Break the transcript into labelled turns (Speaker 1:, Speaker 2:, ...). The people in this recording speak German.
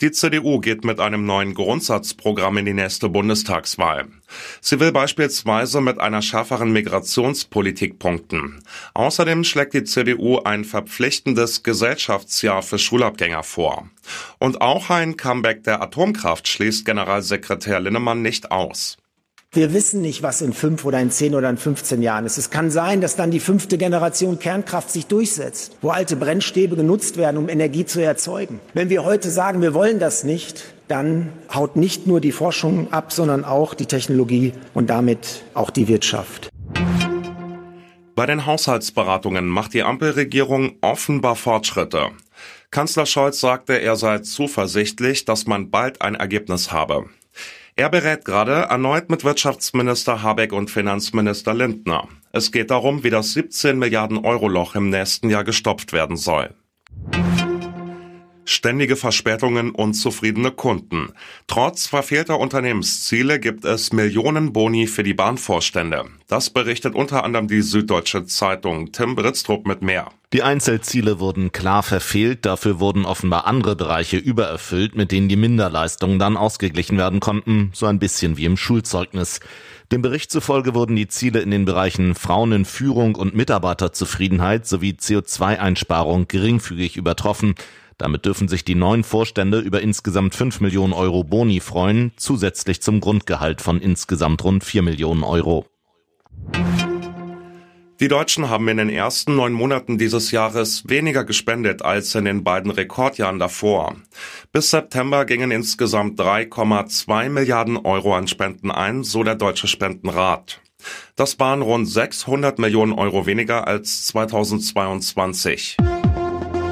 Speaker 1: Die CDU geht mit einem neuen Grundsatzprogramm in die nächste Bundestagswahl. Sie will beispielsweise mit einer schärferen Migrationspolitik punkten. Außerdem schlägt die CDU ein verpflichtendes Gesellschaftsjahr für Schulabgänger vor. Und auch ein Comeback der Atomkraft schließt Generalsekretär Linnemann nicht aus.
Speaker 2: Wir wissen nicht, was in fünf oder in zehn oder in 15 Jahren ist. Es kann sein, dass dann die fünfte Generation Kernkraft sich durchsetzt, wo alte Brennstäbe genutzt werden, um Energie zu erzeugen. Wenn wir heute sagen, wir wollen das nicht, dann haut nicht nur die Forschung ab, sondern auch die Technologie und damit auch die Wirtschaft.
Speaker 1: Bei den Haushaltsberatungen macht die Ampelregierung offenbar Fortschritte. Kanzler Scholz sagte, er sei zuversichtlich, dass man bald ein Ergebnis habe. Er berät gerade erneut mit Wirtschaftsminister Habeck und Finanzminister Lindner. Es geht darum, wie das 17 Milliarden Euro Loch im nächsten Jahr gestopft werden soll. Ständige Verspätungen und zufriedene Kunden. Trotz verfehlter Unternehmensziele gibt es Millionen Boni für die Bahnvorstände. Das berichtet unter anderem die Süddeutsche Zeitung. Tim Britztrup mit mehr.
Speaker 3: Die Einzelziele wurden klar verfehlt, dafür wurden offenbar andere Bereiche übererfüllt, mit denen die Minderleistungen dann ausgeglichen werden konnten, so ein bisschen wie im Schulzeugnis. Dem Bericht zufolge wurden die Ziele in den Bereichen Frauen in Führung und Mitarbeiterzufriedenheit sowie CO2-Einsparung geringfügig übertroffen. Damit dürfen sich die neuen Vorstände über insgesamt 5 Millionen Euro Boni freuen, zusätzlich zum Grundgehalt von insgesamt rund 4 Millionen Euro.
Speaker 1: Die Deutschen haben in den ersten neun Monaten dieses Jahres weniger gespendet als in den beiden Rekordjahren davor. Bis September gingen insgesamt 3,2 Milliarden Euro an Spenden ein, so der Deutsche Spendenrat. Das waren rund 600 Millionen Euro weniger als 2022.